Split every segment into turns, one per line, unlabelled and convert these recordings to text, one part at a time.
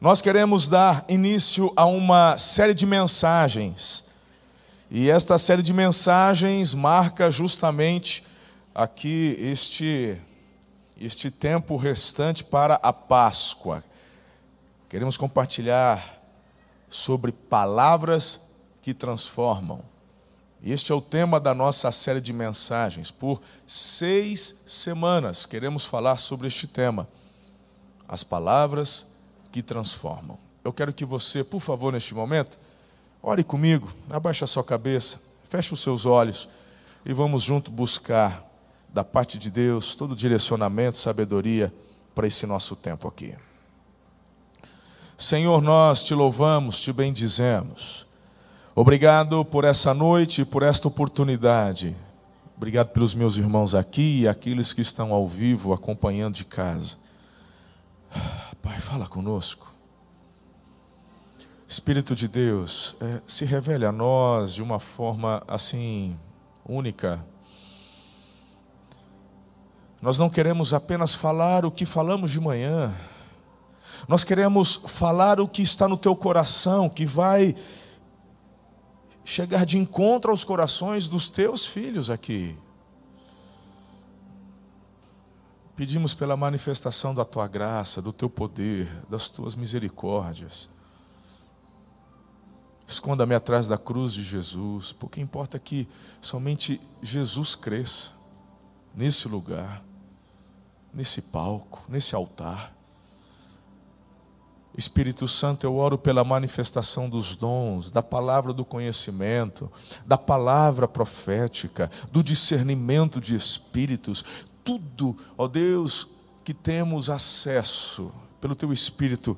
Nós queremos dar início a uma série de mensagens. E esta série de mensagens marca justamente aqui este este tempo restante para a Páscoa. Queremos compartilhar sobre palavras que transformam. Este é o tema da nossa série de mensagens. Por seis semanas queremos falar sobre este tema: as palavras transformam. Eu quero que você, por favor, neste momento, ore comigo, abaixe a sua cabeça, feche os seus olhos e vamos junto buscar da parte de Deus todo direcionamento, sabedoria para esse nosso tempo aqui. Senhor, nós te louvamos, te bendizemos. Obrigado por essa noite, por esta oportunidade. Obrigado pelos meus irmãos aqui e aqueles que estão ao vivo acompanhando de casa. Pai, fala conosco. Espírito de Deus, é, se revele a nós de uma forma assim única. Nós não queremos apenas falar o que falamos de manhã. Nós queremos falar o que está no teu coração, que vai chegar de encontro aos corações dos teus filhos aqui. Pedimos pela manifestação da tua graça, do teu poder, das tuas misericórdias. Esconda-me atrás da cruz de Jesus, porque importa que somente Jesus cresça nesse lugar, nesse palco, nesse altar. Espírito Santo, eu oro pela manifestação dos dons, da palavra do conhecimento, da palavra profética, do discernimento de espíritos, tudo, ó Deus, que temos acesso pelo teu Espírito,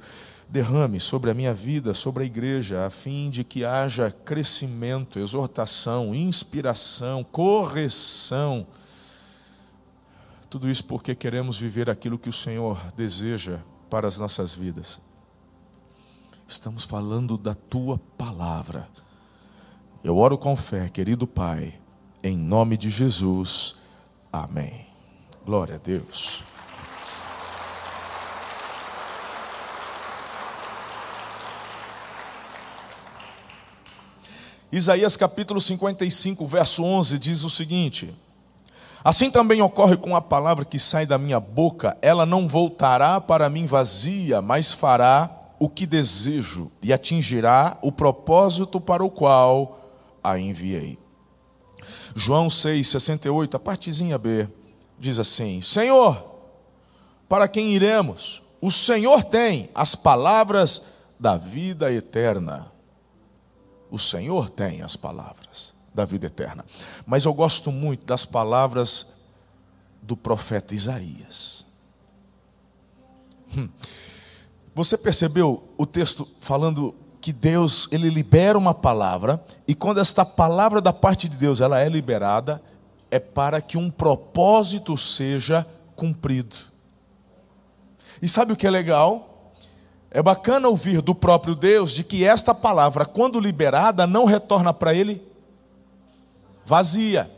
derrame sobre a minha vida, sobre a igreja, a fim de que haja crescimento, exortação, inspiração, correção. Tudo isso porque queremos viver aquilo que o Senhor deseja para as nossas vidas. Estamos falando da tua palavra. Eu oro com fé, querido Pai, em nome de Jesus. Amém. Glória a Deus. Isaías capítulo 55, verso 11 diz o seguinte: Assim também ocorre com a palavra que sai da minha boca, ela não voltará para mim vazia, mas fará o que desejo e atingirá o propósito para o qual a enviei. João 6, 68, a partezinha B diz assim: Senhor, para quem iremos? O Senhor tem as palavras da vida eterna. O Senhor tem as palavras da vida eterna. Mas eu gosto muito das palavras do profeta Isaías. Hum. Você percebeu o texto falando que Deus, ele libera uma palavra e quando esta palavra da parte de Deus ela é liberada, é para que um propósito seja cumprido. E sabe o que é legal? É bacana ouvir do próprio Deus de que esta palavra, quando liberada, não retorna para ele vazia.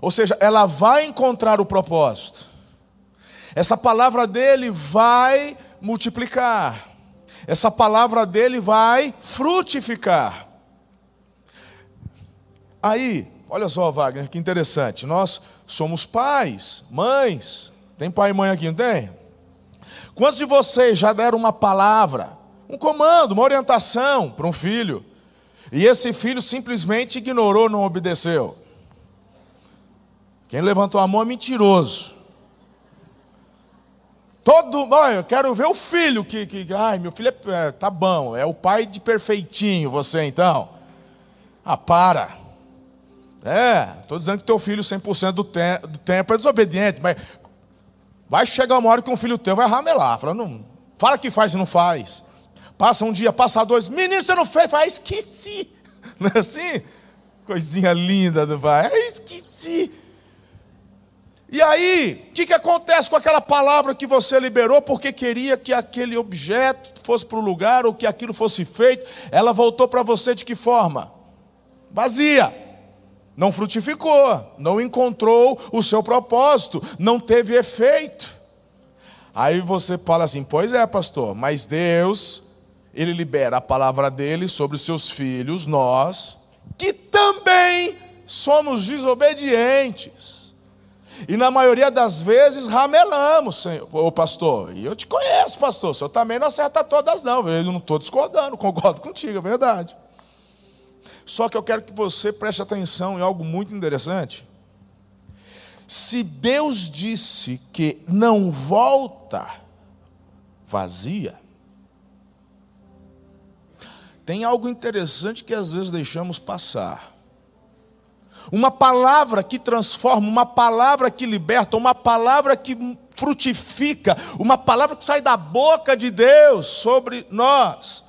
Ou seja, ela vai encontrar o propósito. Essa palavra dele vai multiplicar. Essa palavra dele vai frutificar. Aí, Olha só, Wagner, que interessante. Nós somos pais, mães. Tem pai e mãe aqui, não tem? Quantos de vocês já deram uma palavra, um comando, uma orientação para um filho, e esse filho simplesmente ignorou, não obedeceu? Quem levantou a mão é mentiroso. Todo, olha, eu quero ver o filho que, que ai, meu filho é, é, tá bom, é o pai de perfeitinho, você então. Ah, para. É, estou dizendo que teu filho 100% do, te do tempo é desobediente, mas vai chegar uma hora que um filho teu vai ramelar. Fala, não, fala que faz e não faz. Passa um dia, passa dois, menino, você não fez? Fala, esqueci. Não é assim? Coisinha linda do pai, é, esqueci. E aí, o que, que acontece com aquela palavra que você liberou porque queria que aquele objeto fosse para o lugar ou que aquilo fosse feito? Ela voltou para você de que forma? Vazia não frutificou, não encontrou o seu propósito, não teve efeito. Aí você fala assim: pois é, pastor, mas Deus, Ele libera a palavra dele sobre seus filhos, nós, que também somos desobedientes. E na maioria das vezes ramelamos, senhor, ô pastor. E eu te conheço, pastor. O senhor também não acerta todas, não. Eu não estou discordando, concordo contigo, é verdade. Só que eu quero que você preste atenção em algo muito interessante. Se Deus disse que não volta vazia, tem algo interessante que às vezes deixamos passar. Uma palavra que transforma, uma palavra que liberta, uma palavra que frutifica, uma palavra que sai da boca de Deus sobre nós.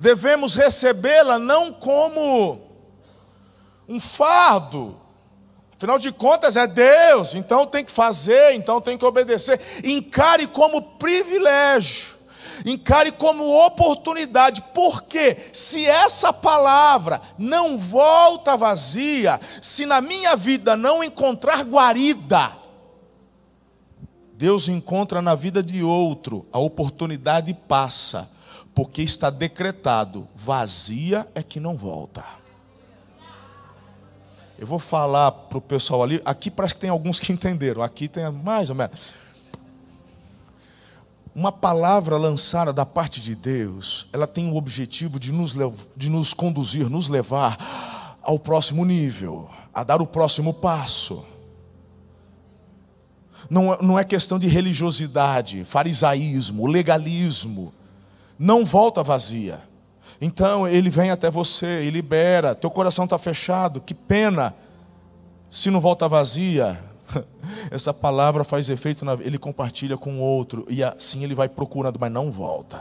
Devemos recebê-la não como um fardo, Afinal de contas, é Deus, então tem que fazer, então tem que obedecer. Encare como privilégio, encare como oportunidade, porque se essa palavra não volta vazia, se na minha vida não encontrar guarida, Deus encontra na vida de outro, a oportunidade passa, porque está decretado: vazia é que não volta. Eu vou falar para o pessoal ali. Aqui parece que tem alguns que entenderam. Aqui tem mais ou menos. Uma palavra lançada da parte de Deus, ela tem o objetivo de nos, de nos conduzir, nos levar ao próximo nível, a dar o próximo passo. Não, não é questão de religiosidade, farisaísmo, legalismo. Não volta vazia. Então ele vem até você e libera. Teu coração está fechado, que pena. Se não volta vazia, essa palavra faz efeito, na... ele compartilha com o outro, e assim ele vai procurando, mas não volta.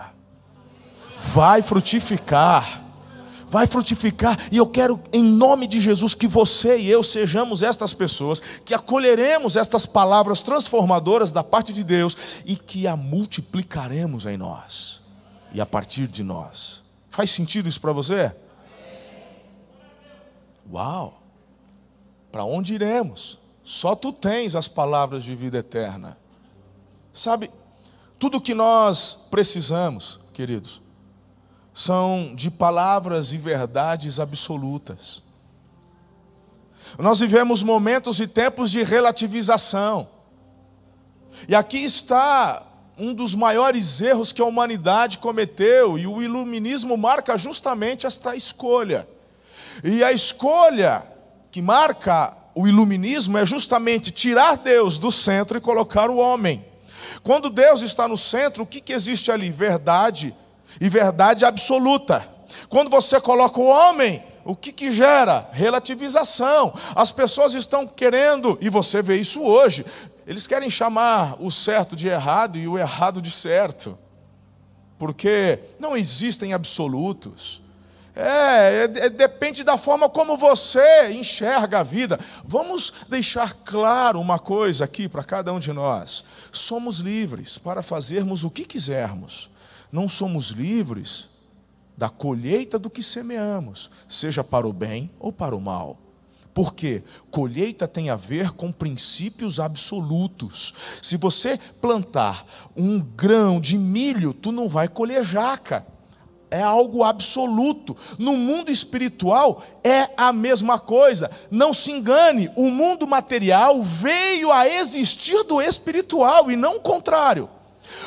Vai frutificar, vai frutificar, e eu quero, em nome de Jesus, que você e eu sejamos estas pessoas, que acolheremos estas palavras transformadoras da parte de Deus e que a multiplicaremos em nós e a partir de nós. Faz sentido isso para você? Uau! Para onde iremos? Só tu tens as palavras de vida eterna. Sabe, tudo que nós precisamos, queridos, são de palavras e verdades absolutas. Nós vivemos momentos e tempos de relativização. E aqui está um dos maiores erros que a humanidade cometeu, e o iluminismo marca justamente esta escolha. E a escolha que marca o iluminismo é justamente tirar Deus do centro e colocar o homem. Quando Deus está no centro, o que, que existe ali? Verdade e verdade absoluta. Quando você coloca o homem, o que, que gera? Relativização. As pessoas estão querendo, e você vê isso hoje, eles querem chamar o certo de errado e o errado de certo, porque não existem absolutos. É, é, é, depende da forma como você enxerga a vida. Vamos deixar claro uma coisa aqui para cada um de nós: somos livres para fazermos o que quisermos, não somos livres da colheita do que semeamos, seja para o bem ou para o mal. Porque colheita tem a ver com princípios absolutos. Se você plantar um grão de milho, tu não vai colher jaca. É algo absoluto. No mundo espiritual é a mesma coisa. Não se engane, o mundo material veio a existir do espiritual e não o contrário.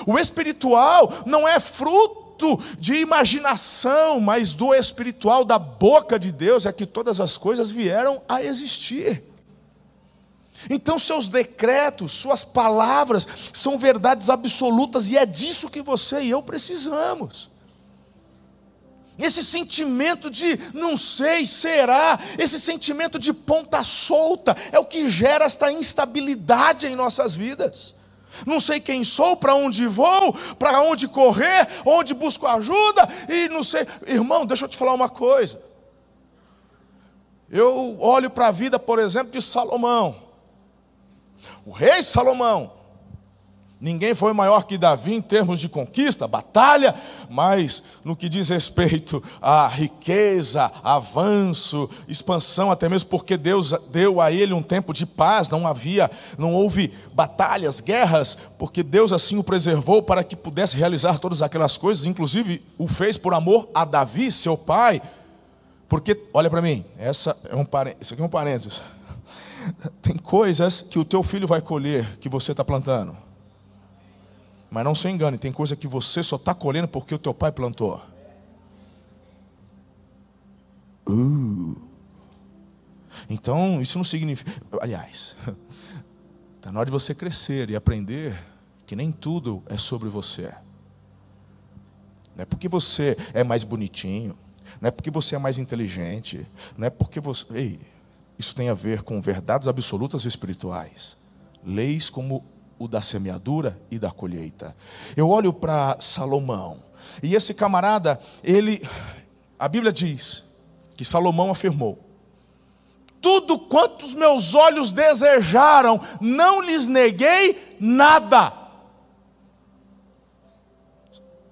O espiritual não é fruto fruto de imaginação, mas do espiritual, da boca de Deus, é que todas as coisas vieram a existir. Então, seus decretos, suas palavras são verdades absolutas e é disso que você e eu precisamos. Esse sentimento de não sei, será, esse sentimento de ponta solta é o que gera esta instabilidade em nossas vidas não sei quem sou, para onde vou, para onde correr, onde busco ajuda, e não sei. Irmão, deixa eu te falar uma coisa. Eu olho para a vida, por exemplo, de Salomão, o rei Salomão. Ninguém foi maior que Davi em termos de conquista, batalha, mas no que diz respeito à riqueza, avanço, expansão, até mesmo porque Deus deu a ele um tempo de paz, não havia, não houve batalhas, guerras, porque Deus assim o preservou para que pudesse realizar todas aquelas coisas, inclusive o fez por amor a Davi, seu pai. Porque, olha para mim, essa é um, isso aqui é um parênteses. Tem coisas que o teu filho vai colher que você está plantando. Mas não se engane, tem coisa que você só está colhendo porque o teu pai plantou. Uh. Então, isso não significa. Aliás, está na hora de você crescer e aprender que nem tudo é sobre você. Não é porque você é mais bonitinho, não é porque você é mais inteligente, não é porque você. Ei, isso tem a ver com verdades absolutas espirituais. Leis como o da semeadura e da colheita. Eu olho para Salomão, e esse camarada, ele, a Bíblia diz que Salomão afirmou: tudo quanto os meus olhos desejaram, não lhes neguei nada.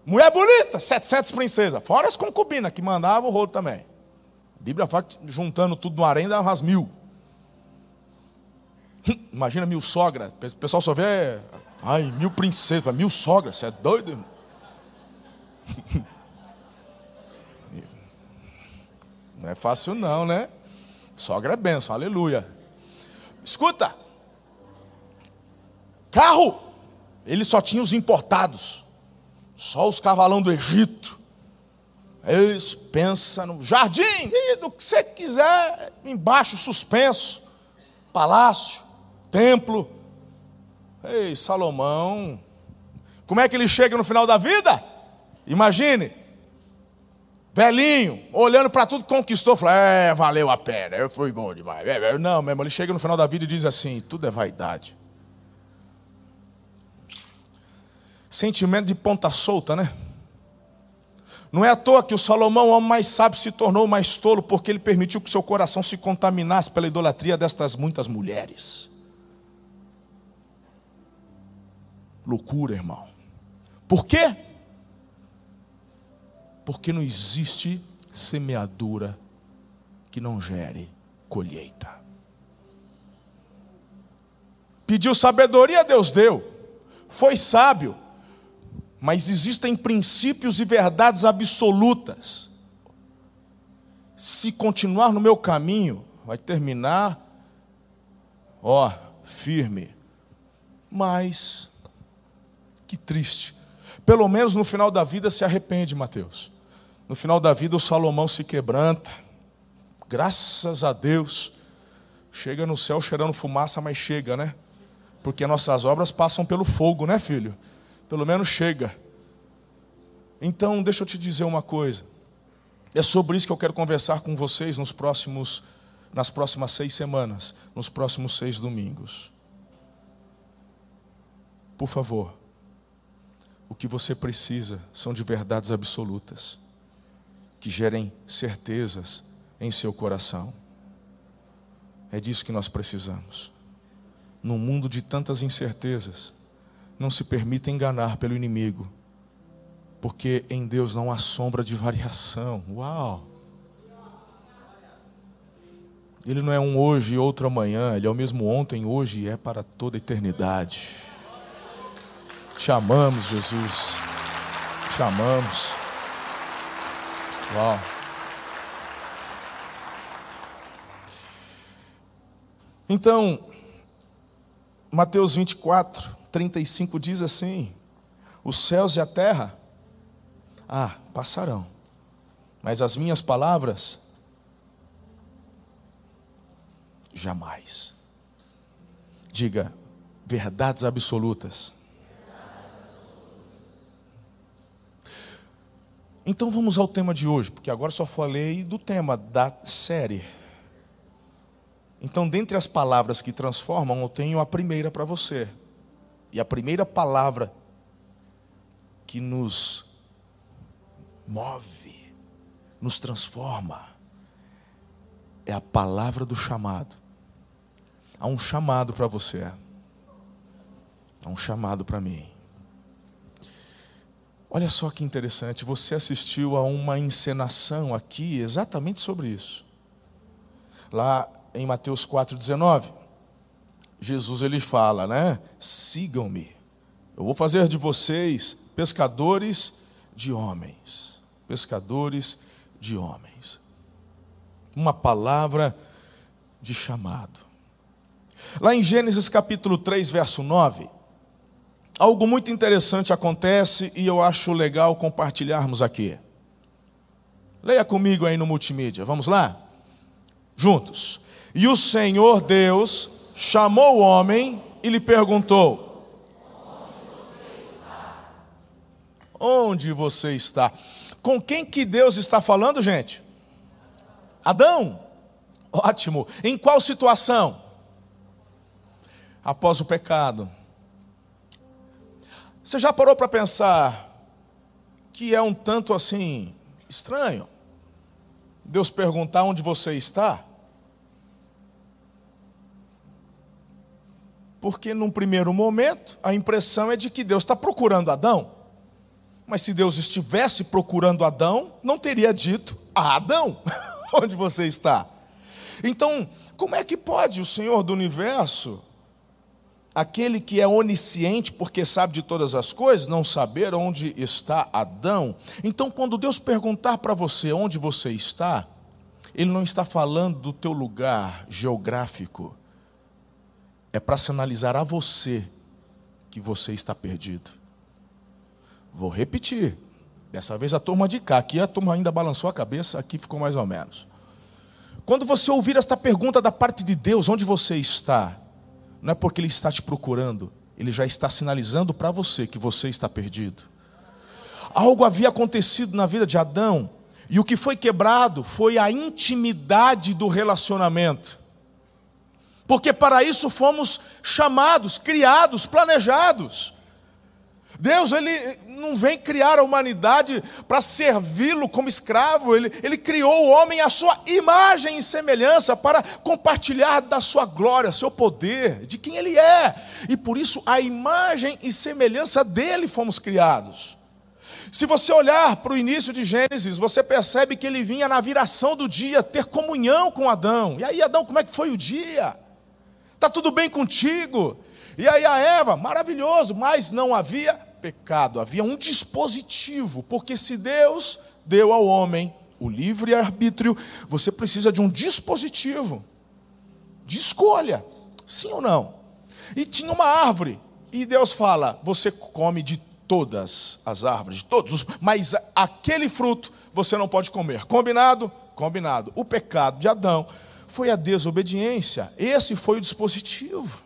Mulher bonita, 700 princesas, fora as concubinas que mandavam o rolo também. A Bíblia fala que juntando tudo no harém dá umas mil. Imagina mil sogras. O pessoal só vê. Ai, mil princesas, mil sogras. Você é doido? Não é fácil, não, né? Sogra é benção, aleluia. Escuta. Carro. Ele só tinha os importados. Só os cavalão do Egito. Eles pensam no jardim, do que você quiser, embaixo suspenso, palácio templo. Ei, Salomão, como é que ele chega no final da vida? Imagine, velhinho, olhando para tudo que conquistou, falou: É, valeu a pena, eu fui bom demais. É, é, não, mesmo, ele chega no final da vida e diz assim: tudo é vaidade. Sentimento de ponta solta, né? Não é à toa que o Salomão, o homem mais sábio, se tornou mais tolo, porque ele permitiu que seu coração se contaminasse pela idolatria destas muitas mulheres. Loucura, irmão. Por quê? Porque não existe semeadura que não gere colheita. Pediu sabedoria, Deus deu. Foi sábio. Mas existem princípios e verdades absolutas. Se continuar no meu caminho, vai terminar, ó, firme. Mas que triste. Pelo menos no final da vida se arrepende, Mateus. No final da vida o Salomão se quebranta. Graças a Deus. Chega no céu cheirando fumaça, mas chega, né? Porque nossas obras passam pelo fogo, né, filho? Pelo menos chega. Então, deixa eu te dizer uma coisa. É sobre isso que eu quero conversar com vocês nos próximos, nas próximas seis semanas, nos próximos seis domingos. Por favor, o que você precisa são de verdades absolutas, que gerem certezas em seu coração. É disso que nós precisamos. Num mundo de tantas incertezas, não se permita enganar pelo inimigo, porque em Deus não há sombra de variação. Uau! Ele não é um hoje e outro amanhã, ele é o mesmo ontem, hoje e é para toda a eternidade. Te amamos, Jesus. Te amamos. Uau. Então, Mateus 24, 35 diz assim: Os céus e a terra, ah, passarão, mas as minhas palavras, jamais. Diga, verdades absolutas Então vamos ao tema de hoje, porque agora só falei do tema da série. Então, dentre as palavras que transformam, eu tenho a primeira para você. E a primeira palavra que nos move, nos transforma, é a palavra do chamado. Há um chamado para você. Há um chamado para mim. Olha só que interessante, você assistiu a uma encenação aqui exatamente sobre isso. Lá em Mateus 4,19, Jesus ele fala, né? Sigam-me. Eu vou fazer de vocês pescadores de homens. Pescadores de homens. Uma palavra de chamado. Lá em Gênesis capítulo 3, verso 9, algo muito interessante acontece e eu acho legal compartilharmos aqui. Leia comigo aí no multimídia, vamos lá? Juntos. E o Senhor Deus chamou o homem e lhe perguntou: Onde você está? Com quem que Deus está falando, gente? Adão. Ótimo. Em qual situação? Após o pecado. Você já parou para pensar que é um tanto assim estranho Deus perguntar onde você está? Porque num primeiro momento a impressão é de que Deus está procurando Adão. Mas se Deus estivesse procurando Adão, não teria dito a Adão onde você está. Então, como é que pode o Senhor do universo, aquele que é onisciente porque sabe de todas as coisas, não saber onde está Adão? Então, quando Deus perguntar para você onde você está, Ele não está falando do teu lugar geográfico, é para sinalizar a você que você está perdido. Vou repetir. Dessa vez a turma de cá, aqui a turma ainda balançou a cabeça, aqui ficou mais ou menos. Quando você ouvir esta pergunta da parte de Deus, onde você está? Não é porque Ele está te procurando, Ele já está sinalizando para você que você está perdido. Algo havia acontecido na vida de Adão, e o que foi quebrado foi a intimidade do relacionamento. Porque para isso fomos chamados, criados, planejados. Deus ele não vem criar a humanidade para servi-lo como escravo, ele, ele criou o homem à sua imagem e semelhança para compartilhar da sua glória, seu poder, de quem ele é. E por isso a imagem e semelhança dele fomos criados. Se você olhar para o início de Gênesis, você percebe que ele vinha na viração do dia ter comunhão com Adão. E aí, Adão, como é que foi o dia? Está tudo bem contigo? E aí a Eva, maravilhoso, mas não havia pecado, havia um dispositivo, porque se Deus deu ao homem o livre arbítrio, você precisa de um dispositivo de escolha, sim ou não? E tinha uma árvore, e Deus fala: você come de todas as árvores, de todos, mas aquele fruto você não pode comer. Combinado? Combinado. O pecado de Adão foi a desobediência. Esse foi o dispositivo.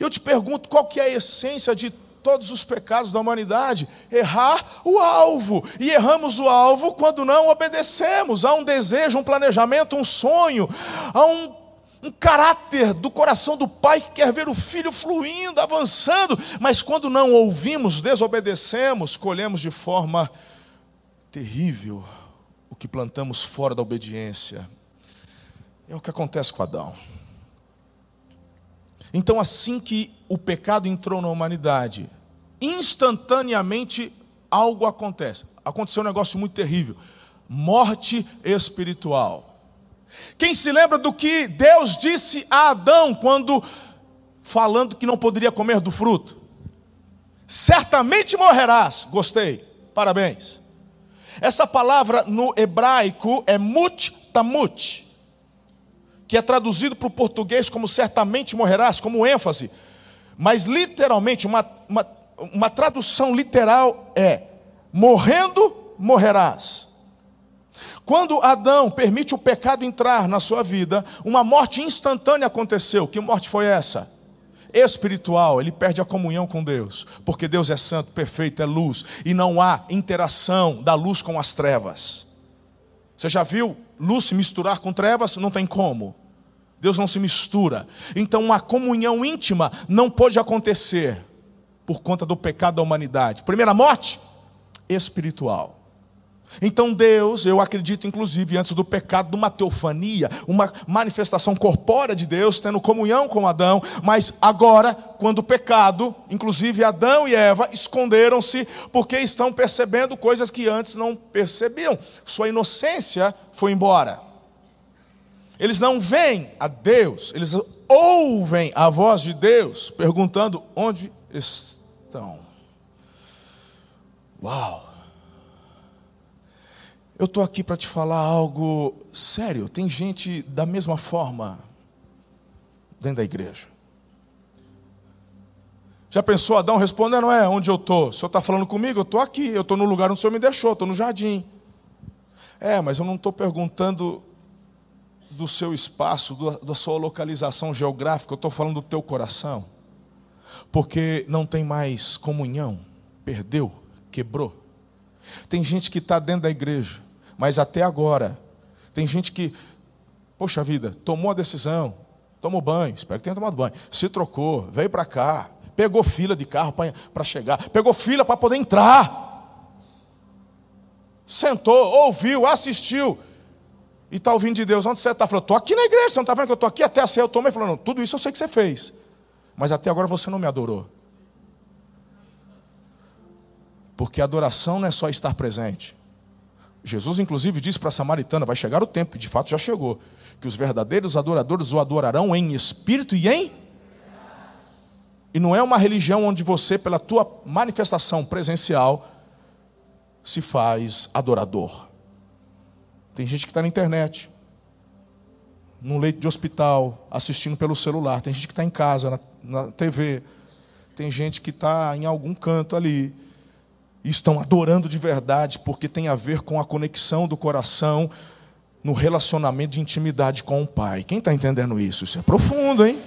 Eu te pergunto qual que é a essência de todos os pecados da humanidade, errar o alvo. E erramos o alvo quando não obedecemos. Há um desejo, um planejamento, um sonho, há um, um caráter do coração do pai que quer ver o filho fluindo, avançando, mas quando não ouvimos, desobedecemos, colhemos de forma terrível o que plantamos fora da obediência. É o que acontece com Adão. Então, assim que o pecado entrou na humanidade, instantaneamente algo acontece. Aconteceu um negócio muito terrível: morte espiritual. Quem se lembra do que Deus disse a Adão quando falando que não poderia comer do fruto? Certamente morrerás. Gostei. Parabéns. Essa palavra no hebraico é mut tamut que é traduzido para o português como certamente morrerás, como ênfase. Mas literalmente, uma, uma, uma tradução literal é: morrendo, morrerás. Quando Adão permite o pecado entrar na sua vida, uma morte instantânea aconteceu. Que morte foi essa? Espiritual, ele perde a comunhão com Deus, porque Deus é santo, perfeito, é luz, e não há interação da luz com as trevas. Você já viu luz se misturar com trevas? Não tem como. Deus não se mistura. Então, uma comunhão íntima não pode acontecer por conta do pecado da humanidade. Primeira morte, espiritual. Então Deus, eu acredito inclusive antes do pecado, de uma teofania, uma manifestação corpórea de Deus, tendo comunhão com Adão, mas agora, quando o pecado, inclusive Adão e Eva, esconderam-se porque estão percebendo coisas que antes não percebiam. Sua inocência foi embora. Eles não veem a Deus, eles ouvem a voz de Deus, perguntando onde estão. Uau! Eu estou aqui para te falar algo sério. Tem gente da mesma forma dentro da igreja. Já pensou Adão respondendo, é, onde eu estou? O senhor está falando comigo? Eu estou aqui, eu estou no lugar onde o senhor me deixou, estou no jardim. É, mas eu não estou perguntando do seu espaço, da sua localização geográfica, eu estou falando do teu coração. Porque não tem mais comunhão, perdeu, quebrou. Tem gente que está dentro da igreja, mas até agora, tem gente que, poxa vida, tomou a decisão, tomou banho, espero que tenha tomado banho, se trocou, veio para cá, pegou fila de carro para chegar, pegou fila para poder entrar. Sentou, ouviu, assistiu. E está ouvindo de Deus, onde você está? Falou, estou aqui na igreja, você não está vendo que eu estou aqui até a ceia, eu tomei. Falou, não, tudo isso eu sei que você fez. Mas até agora você não me adorou. Porque adoração não é só estar presente. Jesus, inclusive, disse para a samaritana: vai chegar o tempo, e de fato já chegou, que os verdadeiros adoradores o adorarão em espírito e em. E não é uma religião onde você, pela tua manifestação presencial, se faz adorador. Tem gente que está na internet, num leito de hospital, assistindo pelo celular. Tem gente que está em casa, na, na TV. Tem gente que está em algum canto ali e estão adorando de verdade, porque tem a ver com a conexão do coração no relacionamento de intimidade com o Pai. Quem está entendendo isso? Isso é profundo, hein?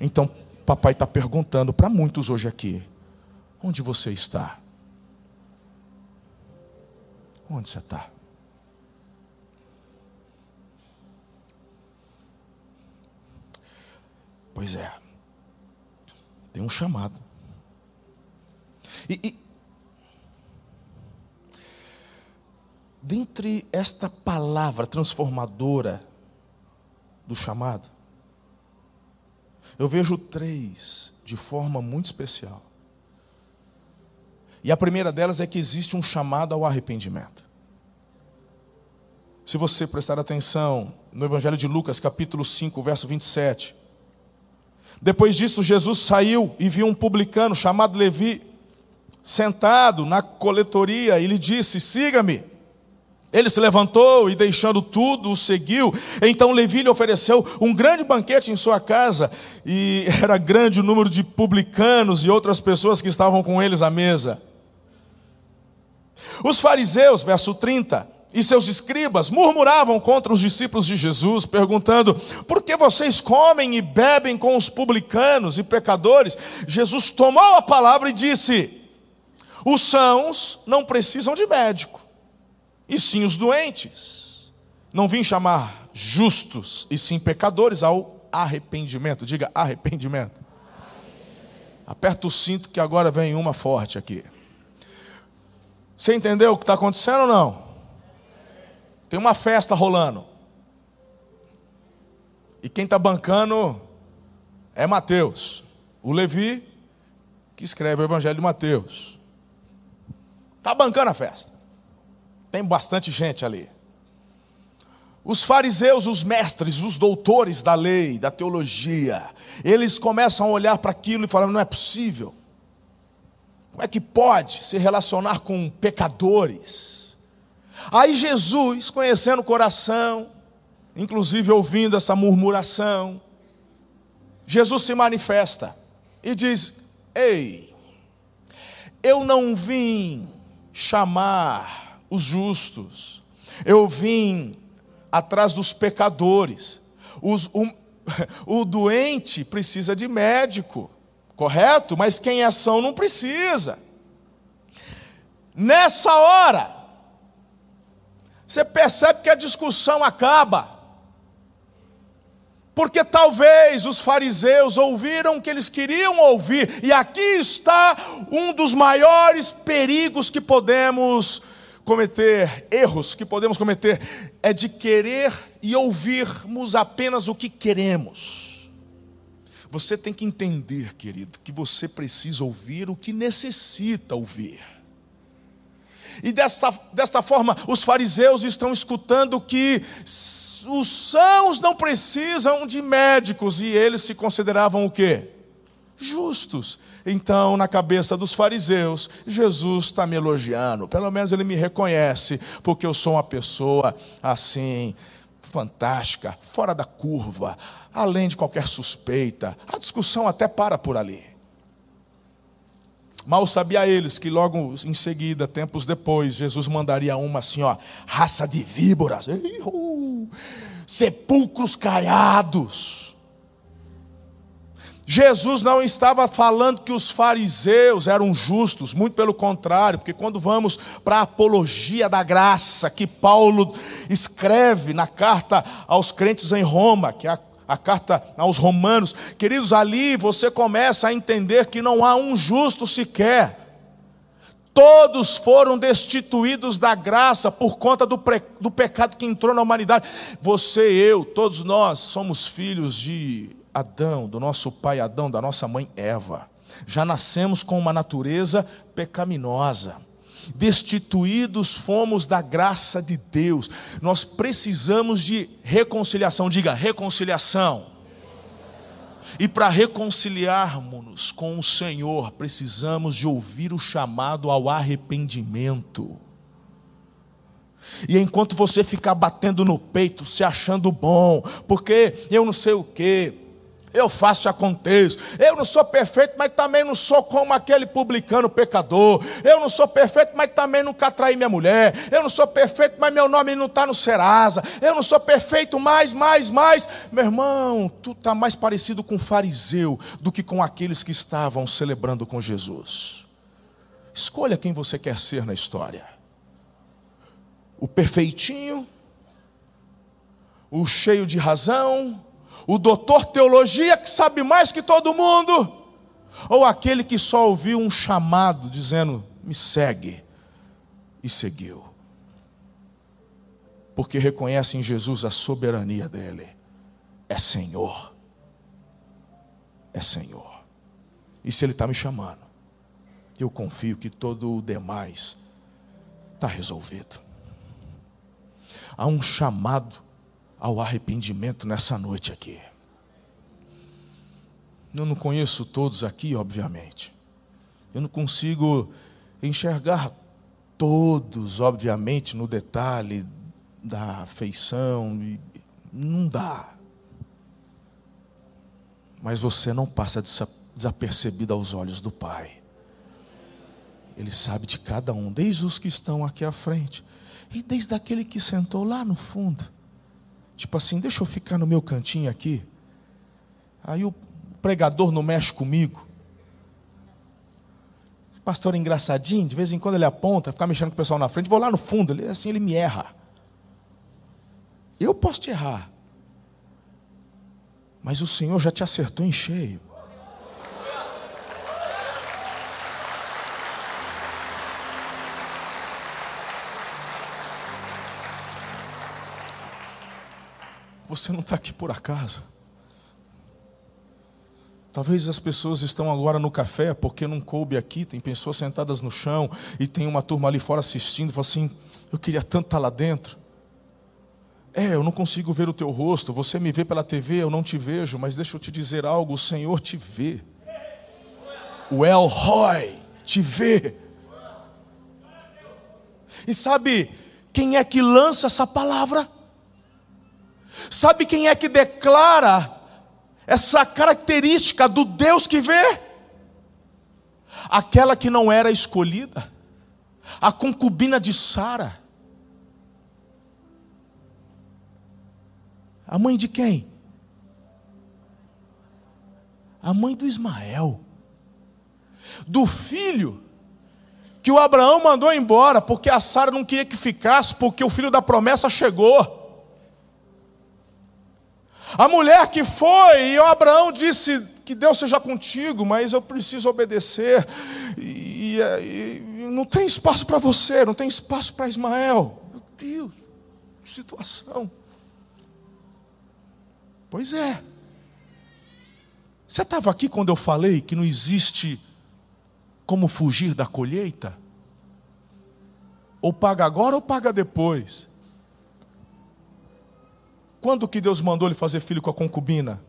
Então, papai está perguntando para muitos hoje aqui: onde você está? Onde você está? Pois é, tem um chamado. E, e, dentre esta palavra transformadora do chamado, eu vejo três de forma muito especial. E a primeira delas é que existe um chamado ao arrependimento. Se você prestar atenção no Evangelho de Lucas, capítulo 5, verso 27. Depois disso, Jesus saiu e viu um publicano chamado Levi sentado na coletoria e lhe disse: Siga-me. Ele se levantou e, deixando tudo, o seguiu. Então Levi lhe ofereceu um grande banquete em sua casa, e era grande o número de publicanos e outras pessoas que estavam com eles à mesa. Os fariseus, verso 30, e seus escribas murmuravam contra os discípulos de Jesus, perguntando: por que vocês comem e bebem com os publicanos e pecadores? Jesus tomou a palavra e disse: os sãos não precisam de médico e sim os doentes. Não vim chamar justos, e sim pecadores ao arrependimento. Diga arrependimento. Aperta o cinto que agora vem uma forte aqui. Você entendeu o que está acontecendo ou não? Tem uma festa rolando. E quem está bancando é Mateus, o Levi, que escreve o Evangelho de Mateus. Está bancando a festa. Tem bastante gente ali. Os fariseus, os mestres, os doutores da lei, da teologia, eles começam a olhar para aquilo e falam: não é possível. Como é que pode se relacionar com pecadores? Aí Jesus, conhecendo o coração, inclusive ouvindo essa murmuração, Jesus se manifesta e diz: Ei, eu não vim chamar os justos. Eu vim atrás dos pecadores. Os, o, o doente precisa de médico, correto? Mas quem é são não precisa. Nessa hora, você percebe que a discussão acaba. Porque talvez os fariseus ouviram o que eles queriam ouvir, e aqui está um dos maiores perigos que podemos cometer erros que podemos cometer é de querer e ouvirmos apenas o que queremos. Você tem que entender, querido, que você precisa ouvir o que necessita ouvir. E desta, desta forma, os fariseus estão escutando que os sãos não precisam de médicos e eles se consideravam o quê? Justos. Então, na cabeça dos fariseus, Jesus está me elogiando. Pelo menos ele me reconhece, porque eu sou uma pessoa assim, fantástica, fora da curva, além de qualquer suspeita. A discussão até para por ali. Mal sabia eles que logo em seguida, tempos depois, Jesus mandaria uma assim, ó, raça de víboras, sepulcros caiados. Jesus não estava falando que os fariseus eram justos, muito pelo contrário, porque quando vamos para a apologia da graça que Paulo escreve na carta aos crentes em Roma, que é a a carta aos Romanos, queridos, ali você começa a entender que não há um justo sequer. Todos foram destituídos da graça por conta do, pre, do pecado que entrou na humanidade. Você, eu, todos nós somos filhos de Adão, do nosso pai Adão, da nossa mãe Eva. Já nascemos com uma natureza pecaminosa destituídos fomos da graça de Deus. Nós precisamos de reconciliação, diga reconciliação. E para reconciliarmos-nos com o Senhor, precisamos de ouvir o chamado ao arrependimento. E enquanto você ficar batendo no peito, se achando bom, porque eu não sei o quê, eu faço e aconteço. Eu não sou perfeito, mas também não sou como aquele publicano pecador. Eu não sou perfeito, mas também nunca traí minha mulher. Eu não sou perfeito, mas meu nome não está no Serasa. Eu não sou perfeito, mais, mais, mais. Meu irmão, tu está mais parecido com um fariseu do que com aqueles que estavam celebrando com Jesus. Escolha quem você quer ser na história. O perfeitinho, o cheio de razão, o doutor teologia que sabe mais que todo mundo, ou aquele que só ouviu um chamado dizendo: me segue, e seguiu, porque reconhece em Jesus a soberania dele, é Senhor, é Senhor, e se Ele está me chamando, eu confio que todo o demais está resolvido. Há um chamado ao arrependimento nessa noite aqui. Eu não conheço todos aqui, obviamente. Eu não consigo enxergar todos, obviamente, no detalhe da afeição. Não dá. Mas você não passa desapercebido aos olhos do Pai. Ele sabe de cada um, desde os que estão aqui à frente e desde aquele que sentou lá no fundo. Tipo assim, deixa eu ficar no meu cantinho aqui. Aí o pregador não mexe comigo. O pastor é engraçadinho, de vez em quando ele aponta, fica mexendo com o pessoal na frente, vou lá no fundo, ele, assim ele me erra. Eu posso te errar. Mas o Senhor já te acertou em cheio. Você não está aqui por acaso. Talvez as pessoas estão agora no café porque não coube aqui, tem pessoas sentadas no chão e tem uma turma ali fora assistindo, fala assim: eu queria tanto estar lá dentro. É, eu não consigo ver o teu rosto, você me vê pela TV, eu não te vejo, mas deixa eu te dizer algo: o Senhor te vê. O El Roy te vê. E sabe quem é que lança essa palavra? Sabe quem é que declara essa característica do Deus que vê? Aquela que não era escolhida, a concubina de Sara. A mãe de quem? A mãe do Ismael. Do filho que o Abraão mandou embora, porque a Sara não queria que ficasse, porque o filho da promessa chegou. A mulher que foi, e o Abraão disse: Que Deus seja contigo, mas eu preciso obedecer. E, e, e não tem espaço para você, não tem espaço para Ismael. Meu Deus, que situação. Pois é. Você estava aqui quando eu falei que não existe como fugir da colheita? Ou paga agora ou paga depois? Quando que Deus mandou ele fazer filho com a concubina?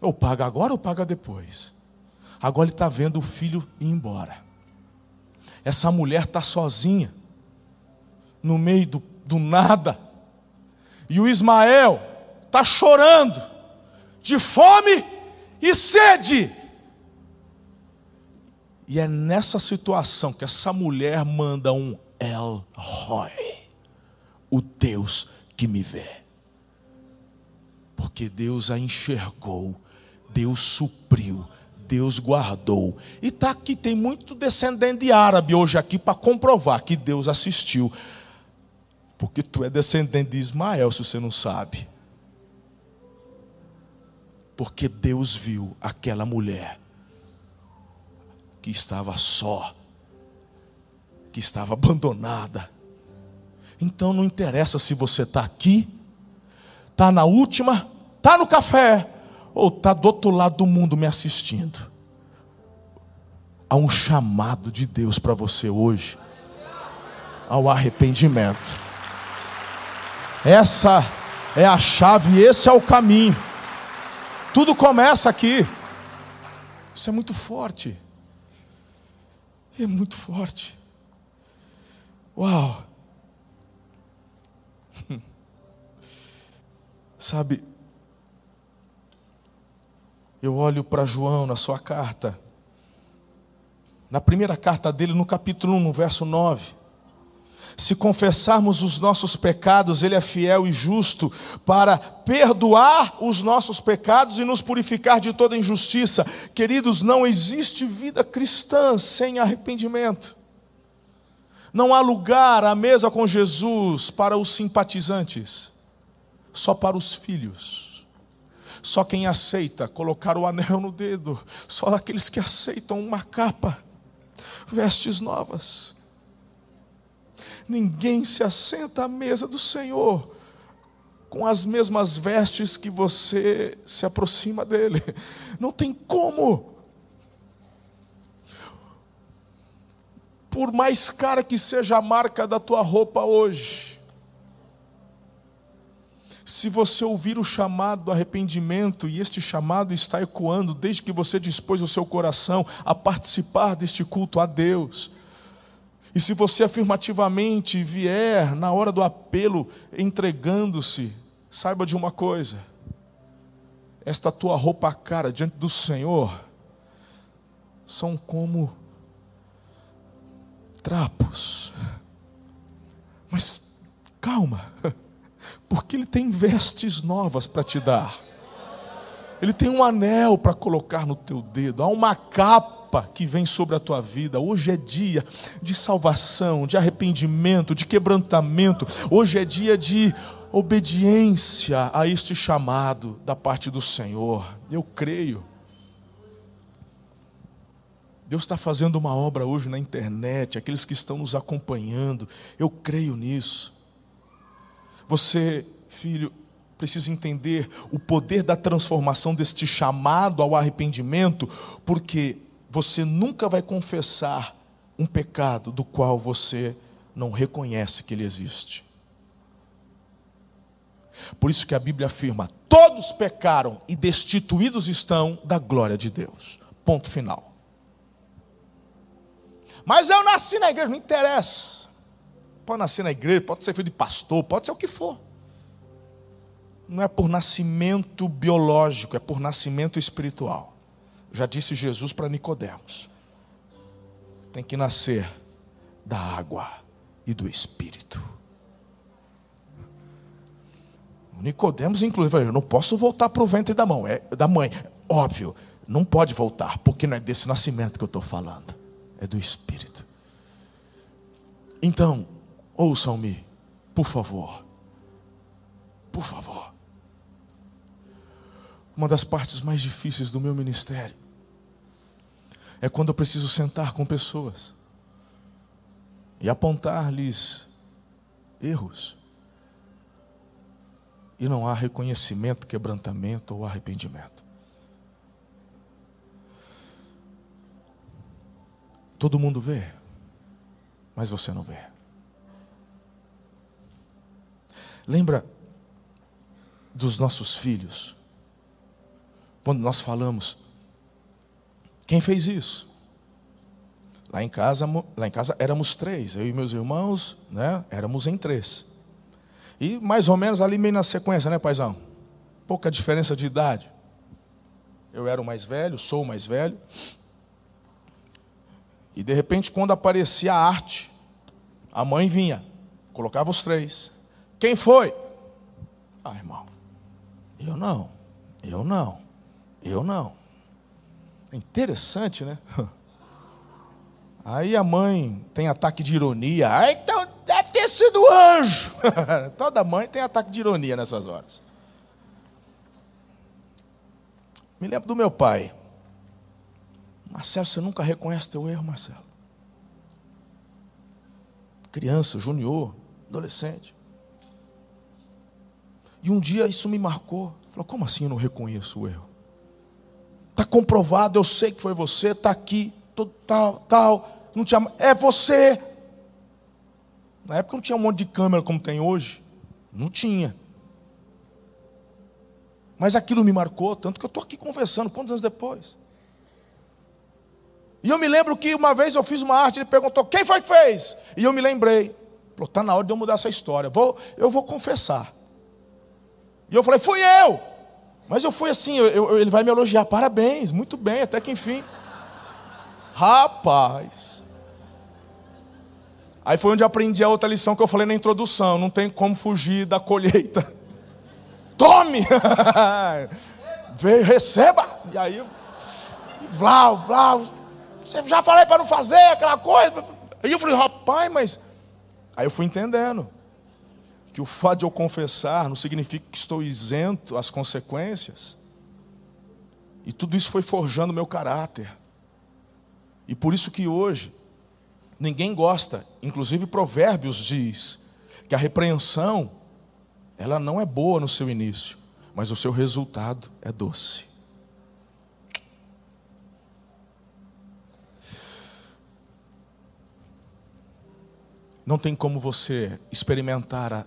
Ou paga agora ou paga depois? Agora ele está vendo o filho ir embora. Essa mulher está sozinha, no meio do, do nada. E o Ismael está chorando, de fome e sede. E é nessa situação que essa mulher manda um El Roy, o Deus que me vê. Porque Deus a enxergou, Deus supriu, Deus guardou. E está aqui, tem muito descendente de árabe hoje aqui para comprovar que Deus assistiu. Porque tu é descendente de Ismael, se você não sabe. Porque Deus viu aquela mulher que estava só, que estava abandonada. Então não interessa se você está aqui, está na última, está no café, ou está do outro lado do mundo me assistindo. Há um chamado de Deus para você hoje, ao arrependimento. Essa é a chave, esse é o caminho. Tudo começa aqui. Isso é muito forte. É muito forte. Uau! Sabe, eu olho para João na sua carta, na primeira carta dele, no capítulo 1, no verso 9. Se confessarmos os nossos pecados, Ele é fiel e justo para perdoar os nossos pecados e nos purificar de toda injustiça. Queridos, não existe vida cristã sem arrependimento. Não há lugar à mesa com Jesus para os simpatizantes, só para os filhos. Só quem aceita colocar o anel no dedo, só aqueles que aceitam uma capa, vestes novas. Ninguém se assenta à mesa do Senhor com as mesmas vestes que você se aproxima dele. Não tem como. Por mais cara que seja a marca da tua roupa hoje, se você ouvir o chamado do arrependimento, e este chamado está ecoando desde que você dispôs o seu coração a participar deste culto a Deus, e se você afirmativamente vier na hora do apelo entregando-se, saiba de uma coisa: esta tua roupa cara diante do Senhor são como trapos. Mas calma. Porque Ele tem vestes novas para te dar. Ele tem um anel para colocar no teu dedo. Há uma capa que vem sobre a tua vida. Hoje é dia de salvação, de arrependimento, de quebrantamento. Hoje é dia de obediência a este chamado da parte do Senhor. Eu creio. Deus está fazendo uma obra hoje na internet, aqueles que estão nos acompanhando, eu creio nisso. Você, filho, precisa entender o poder da transformação deste chamado ao arrependimento, porque você nunca vai confessar um pecado do qual você não reconhece que ele existe. Por isso que a Bíblia afirma: todos pecaram e destituídos estão da glória de Deus. Ponto final. Mas eu nasci na igreja, não interessa. Pode nascer na igreja, pode ser filho de pastor, pode ser o que for. Não é por nascimento biológico, é por nascimento espiritual. Já disse Jesus para Nicodemos. Tem que nascer da água e do espírito. Nicodemos, inclusive, eu não posso voltar para o ventre da mão, é da mãe. Óbvio, não pode voltar, porque não é desse nascimento que eu estou falando, é do Espírito. Então, Ouçam-me, por favor. Por favor. Uma das partes mais difíceis do meu ministério é quando eu preciso sentar com pessoas e apontar-lhes erros. E não há reconhecimento, quebrantamento ou arrependimento. Todo mundo vê, mas você não vê. Lembra dos nossos filhos? Quando nós falamos, quem fez isso? Lá em casa, lá em casa éramos três, eu e meus irmãos, né? Éramos em três. E mais ou menos ali meio na sequência, né, paizão? Pouca diferença de idade. Eu era o mais velho, sou o mais velho. E de repente, quando aparecia a arte, a mãe vinha, colocava os três. Quem foi? Ah, irmão, eu não, eu não, eu não. É interessante, né? Aí a mãe tem ataque de ironia. Ah, então deve ter sido anjo. Toda mãe tem ataque de ironia nessas horas. Me lembro do meu pai. Marcelo, você nunca reconhece teu erro, Marcelo? Criança, junior, adolescente. E um dia isso me marcou. Falou, como assim eu não reconheço o erro? Está comprovado, eu sei que foi você, está aqui, tal, tal. Não tinha, é você. Na época não tinha um monte de câmera como tem hoje. Não tinha. Mas aquilo me marcou, tanto que eu estou aqui conversando, quantos anos depois? E eu me lembro que uma vez eu fiz uma arte, ele perguntou, quem foi que fez? E eu me lembrei. Falou, está na hora de eu mudar essa história. Vou, eu vou confessar. E eu falei, fui eu. Mas eu fui assim, eu, eu, ele vai me elogiar, parabéns, muito bem, até que enfim. Rapaz. Aí foi onde aprendi a outra lição que eu falei na introdução: não tem como fugir da colheita. Tome! Veio, receba! E aí, vlau, vlau, você já falei para não fazer aquela coisa. Aí eu falei, rapaz, mas. Aí eu fui entendendo que o fato de eu confessar não significa que estou isento às consequências. E tudo isso foi forjando meu caráter. E por isso que hoje ninguém gosta, inclusive Provérbios diz que a repreensão ela não é boa no seu início, mas o seu resultado é doce. Não tem como você experimentar a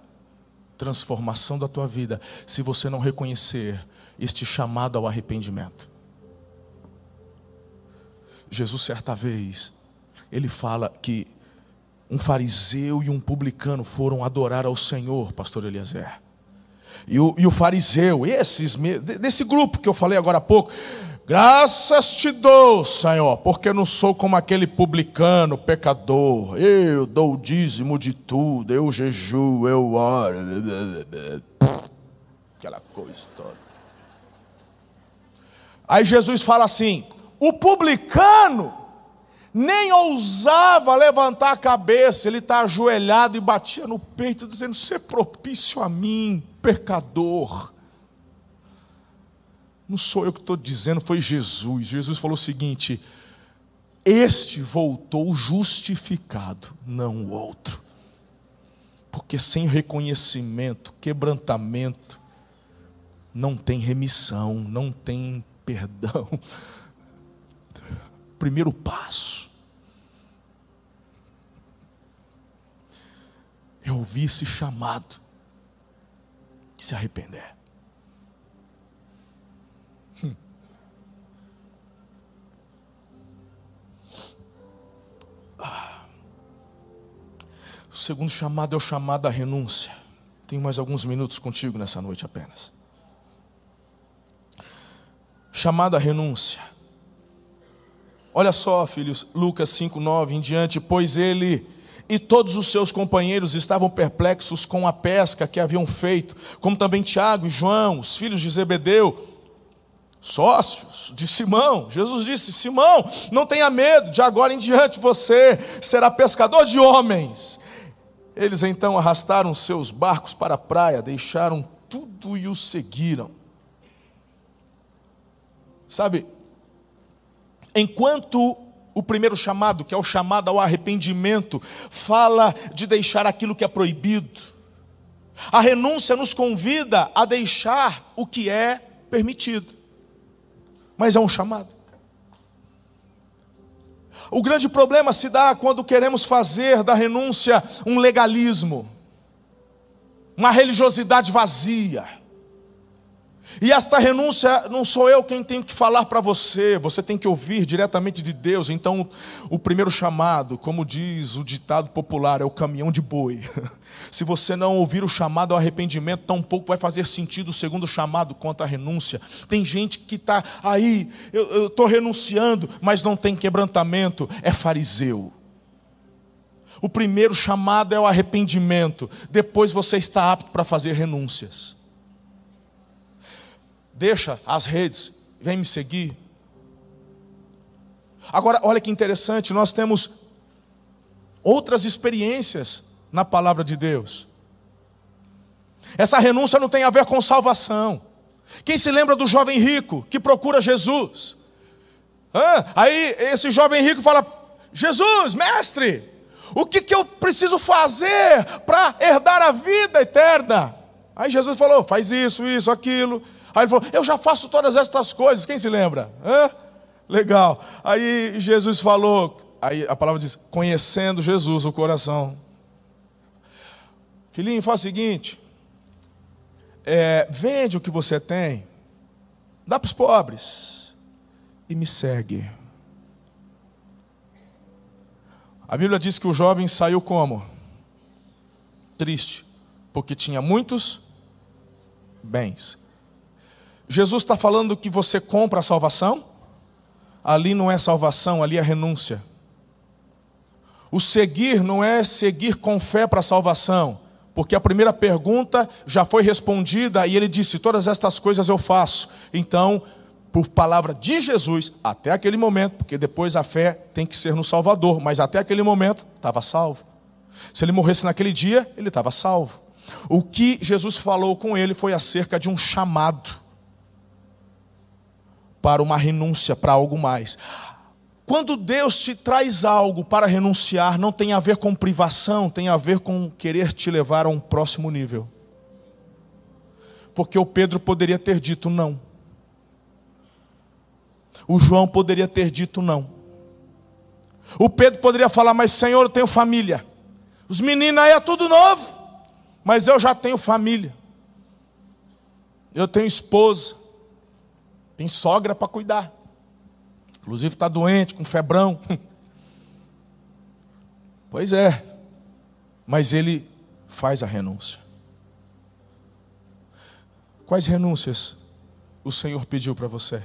transformação da tua vida se você não reconhecer este chamado ao arrependimento. Jesus, certa vez, ele fala que um fariseu e um publicano foram adorar ao Senhor, pastor Eliezer. E o, e o fariseu, esses, desse grupo que eu falei agora há pouco, Graças te dou, Senhor, porque não sou como aquele publicano, pecador. Eu dou o dízimo de tudo, eu jejuo, eu oro. Aquela coisa toda. Aí Jesus fala assim: o publicano nem ousava levantar a cabeça, ele está ajoelhado e batia no peito, dizendo: Ser propício a mim, pecador. Não sou eu que estou dizendo, foi Jesus. Jesus falou o seguinte: Este voltou justificado, não o outro. Porque sem reconhecimento, quebrantamento, não tem remissão, não tem perdão. Primeiro passo. Eu ouvi esse chamado de se arrepender. O segundo chamado é o chamado à renúncia. Tenho mais alguns minutos contigo nessa noite apenas. Chamada à renúncia. Olha só, filhos, Lucas 5, 9 em diante, pois ele e todos os seus companheiros estavam perplexos com a pesca que haviam feito, como também Tiago e João, os filhos de Zebedeu, sócios de Simão. Jesus disse: Simão, não tenha medo, de agora em diante você será pescador de homens. Eles então arrastaram seus barcos para a praia, deixaram tudo e o seguiram. Sabe, Enquanto o primeiro chamado, que é o chamado ao arrependimento, fala de deixar aquilo que é proibido. A renúncia nos convida a deixar o que é permitido. Mas é um chamado. O grande problema se dá quando queremos fazer da renúncia um legalismo, uma religiosidade vazia. E esta renúncia não sou eu quem tenho que falar para você, você tem que ouvir diretamente de Deus. Então, o primeiro chamado, como diz o ditado popular, é o caminhão de boi. Se você não ouvir o chamado ao arrependimento, tampouco vai fazer sentido o segundo chamado quanto à renúncia. Tem gente que está aí, eu estou renunciando, mas não tem quebrantamento, é fariseu. O primeiro chamado é o arrependimento, depois você está apto para fazer renúncias deixa as redes, vem me seguir. Agora, olha que interessante, nós temos outras experiências na palavra de Deus. Essa renúncia não tem a ver com salvação. Quem se lembra do jovem rico que procura Jesus? Aí esse jovem rico fala: Jesus, mestre, o que, que eu preciso fazer para herdar a vida eterna? Aí Jesus falou: faz isso, isso, aquilo. Aí ele falou: Eu já faço todas estas coisas. Quem se lembra? Hã? Legal. Aí Jesus falou, aí a palavra diz: conhecendo Jesus o coração. Filhinho, faz o seguinte: é, vende o que você tem, dá para os pobres e me segue. A Bíblia diz que o jovem saiu como? Triste, porque tinha muitos bens. Jesus está falando que você compra a salvação? Ali não é salvação, ali é renúncia. O seguir não é seguir com fé para a salvação, porque a primeira pergunta já foi respondida e ele disse: Todas estas coisas eu faço. Então, por palavra de Jesus, até aquele momento, porque depois a fé tem que ser no Salvador, mas até aquele momento estava salvo. Se ele morresse naquele dia, ele estava salvo. O que Jesus falou com ele foi acerca de um chamado para uma renúncia, para algo mais. Quando Deus te traz algo para renunciar, não tem a ver com privação, tem a ver com querer te levar a um próximo nível. Porque o Pedro poderia ter dito não. O João poderia ter dito não. O Pedro poderia falar, mas Senhor, eu tenho família. Os meninos aí é tudo novo, mas eu já tenho família. Eu tenho esposa. Tem sogra para cuidar. Inclusive está doente, com febrão. Pois é. Mas ele faz a renúncia. Quais renúncias o Senhor pediu para você?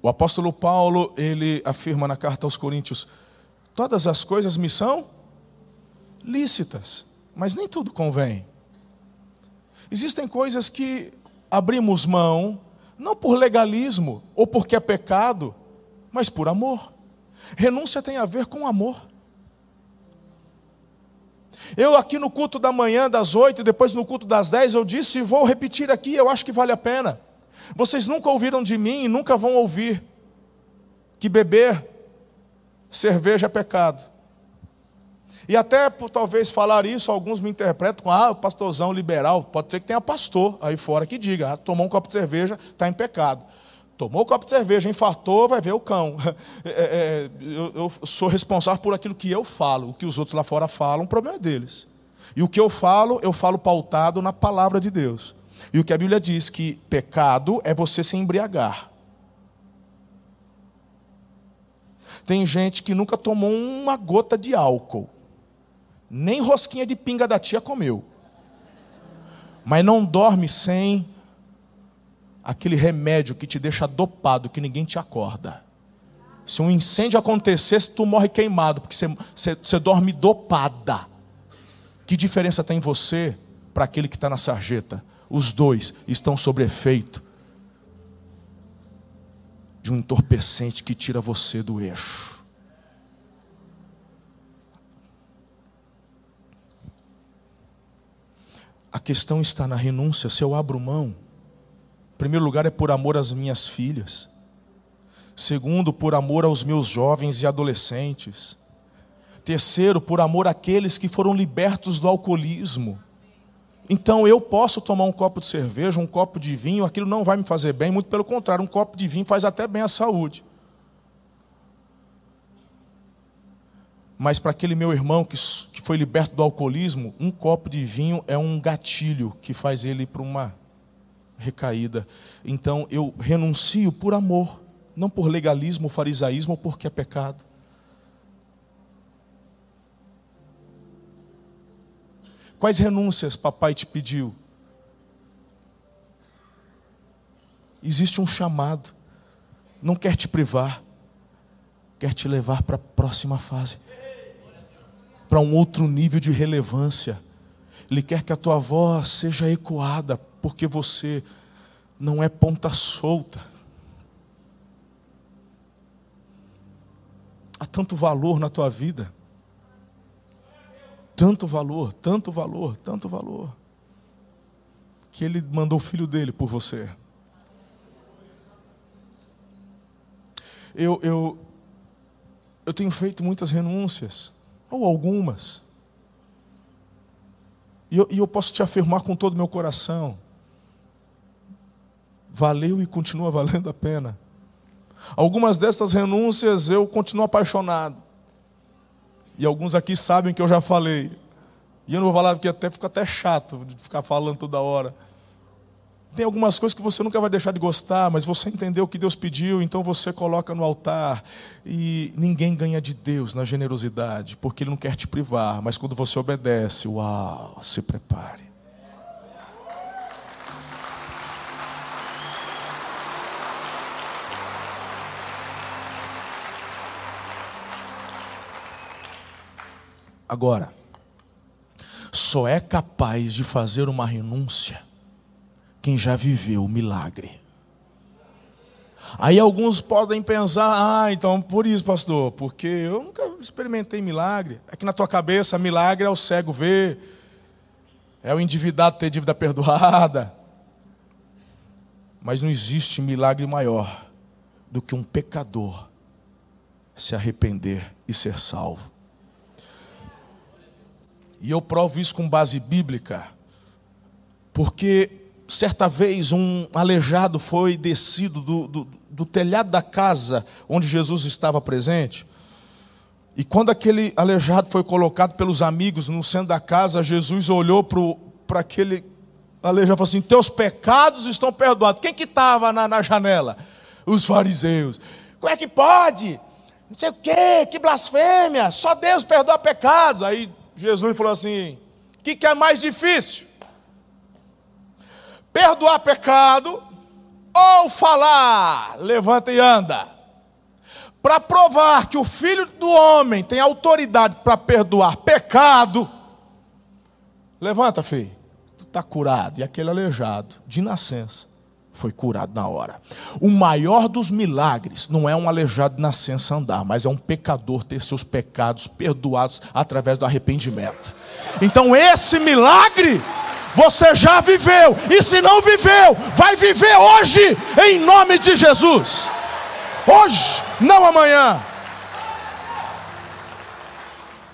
O apóstolo Paulo, ele afirma na carta aos Coríntios: todas as coisas me são lícitas, mas nem tudo convém. Existem coisas que abrimos mão, não por legalismo ou porque é pecado, mas por amor. Renúncia tem a ver com amor. Eu aqui no culto da manhã, das oito, e depois no culto das dez, eu disse e vou repetir aqui, eu acho que vale a pena. Vocês nunca ouviram de mim e nunca vão ouvir que beber cerveja é pecado. E até por talvez falar isso, alguns me interpretam com, ah, pastorzão liberal. Pode ser que tenha pastor aí fora que diga, ah, tomou um copo de cerveja, está em pecado. Tomou um copo de cerveja, infartou, vai ver o cão. É, é, eu, eu sou responsável por aquilo que eu falo. O que os outros lá fora falam, o problema é deles. E o que eu falo, eu falo pautado na palavra de Deus. E o que a Bíblia diz que pecado é você se embriagar. Tem gente que nunca tomou uma gota de álcool. Nem rosquinha de pinga da tia comeu. Mas não dorme sem aquele remédio que te deixa dopado, que ninguém te acorda. Se um incêndio acontecesse, tu morre queimado, porque você, você, você dorme dopada. Que diferença tem você para aquele que está na sarjeta? Os dois estão sob efeito de um entorpecente que tira você do eixo. A questão está na renúncia. Se eu abro mão, Em primeiro lugar, é por amor às minhas filhas. Segundo, por amor aos meus jovens e adolescentes. Terceiro, por amor àqueles que foram libertos do alcoolismo. Então eu posso tomar um copo de cerveja, um copo de vinho, aquilo não vai me fazer bem, muito pelo contrário, um copo de vinho faz até bem à saúde. Mas para aquele meu irmão que, que foi liberto do alcoolismo, um copo de vinho é um gatilho que faz ele para uma recaída. Então eu renuncio por amor, não por legalismo, farisaísmo ou porque é pecado. Quais renúncias papai te pediu? Existe um chamado, não quer te privar, quer te levar para a próxima fase para um outro nível de relevância. Ele quer que a tua voz seja ecoada, porque você não é ponta solta. Há tanto valor na tua vida. Tanto valor, tanto valor, tanto valor. Que ele mandou o filho dele por você. Eu, eu, eu tenho feito muitas renúncias ou algumas. E eu, e eu posso te afirmar com todo o meu coração: valeu e continua valendo a pena. Algumas destas renúncias eu continuo apaixonado. E alguns aqui sabem que eu já falei. E eu não vou falar porque até fica até chato de ficar falando toda hora. Tem algumas coisas que você nunca vai deixar de gostar, mas você entendeu o que Deus pediu, então você coloca no altar. E ninguém ganha de Deus na generosidade, porque Ele não quer te privar, mas quando você obedece, uau, se prepare. Agora, só é capaz de fazer uma renúncia quem já viveu o milagre. Aí alguns podem pensar, ah, então por isso, pastor, porque eu nunca experimentei milagre. É que na tua cabeça, milagre é o cego ver, é o endividado ter dívida perdoada. Mas não existe milagre maior do que um pecador se arrepender e ser salvo. E eu provo isso com base bíblica, porque certa vez um aleijado foi descido do, do, do, telhado da casa onde Jesus estava presente. E quando aquele aleijado foi colocado pelos amigos no centro da casa, Jesus olhou para aquele aleijado e falou assim: Teus pecados estão perdoados. Quem que estava na, na janela? Os fariseus. Como é que pode? Não sei o quê, que blasfêmia, só Deus perdoa pecados. Aí Jesus falou assim: O que, que é mais difícil? Perdoar pecado ou falar, levanta e anda. Para provar que o filho do homem tem autoridade para perdoar pecado, levanta, filho, tu está curado. E aquele aleijado, de nascença, foi curado na hora. O maior dos milagres não é um aleijado de nascença andar, mas é um pecador ter seus pecados perdoados através do arrependimento. Então, esse milagre você já viveu, e se não viveu, vai viver hoje, em nome de Jesus. Hoje, não amanhã.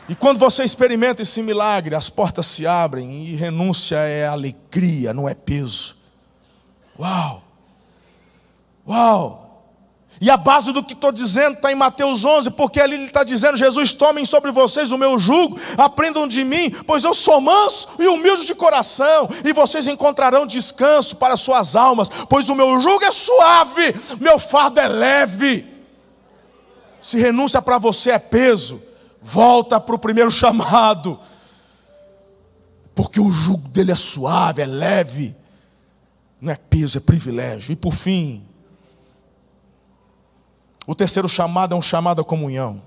E quando você experimenta esse milagre, as portas se abrem e renúncia é alegria, não é peso. Uau! Uau! E a base do que estou dizendo está em Mateus 11, porque ali ele está dizendo: Jesus, tomem sobre vocês o meu jugo, aprendam de mim, pois eu sou manso e humilde de coração, e vocês encontrarão descanso para suas almas, pois o meu jugo é suave, meu fardo é leve. Se renúncia para você é peso, volta para o primeiro chamado, porque o jugo dele é suave, é leve, não é peso, é privilégio. E por fim, o terceiro chamado é um chamado à comunhão.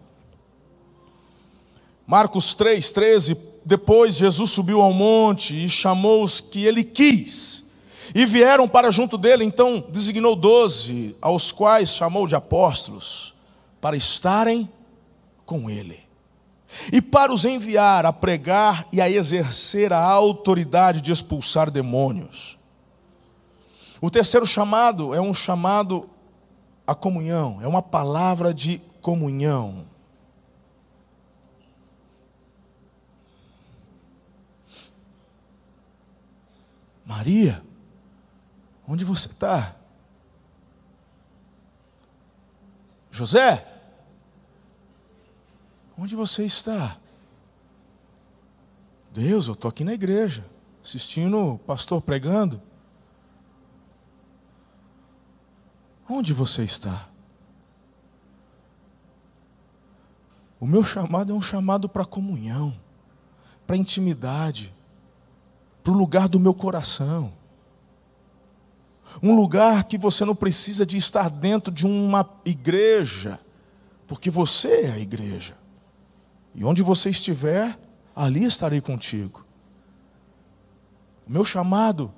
Marcos 3, 13. Depois Jesus subiu ao monte e chamou os que ele quis. E vieram para junto dele, então designou doze, aos quais chamou de apóstolos, para estarem com ele. E para os enviar a pregar e a exercer a autoridade de expulsar demônios. O terceiro chamado é um chamado à comunhão, é uma palavra de comunhão. Maria, onde você está? José, onde você está? Deus, eu estou aqui na igreja, assistindo o pastor pregando. Onde você está? O meu chamado é um chamado para comunhão, para intimidade, para o lugar do meu coração. Um lugar que você não precisa de estar dentro de uma igreja, porque você é a igreja. E onde você estiver, ali estarei contigo. O meu chamado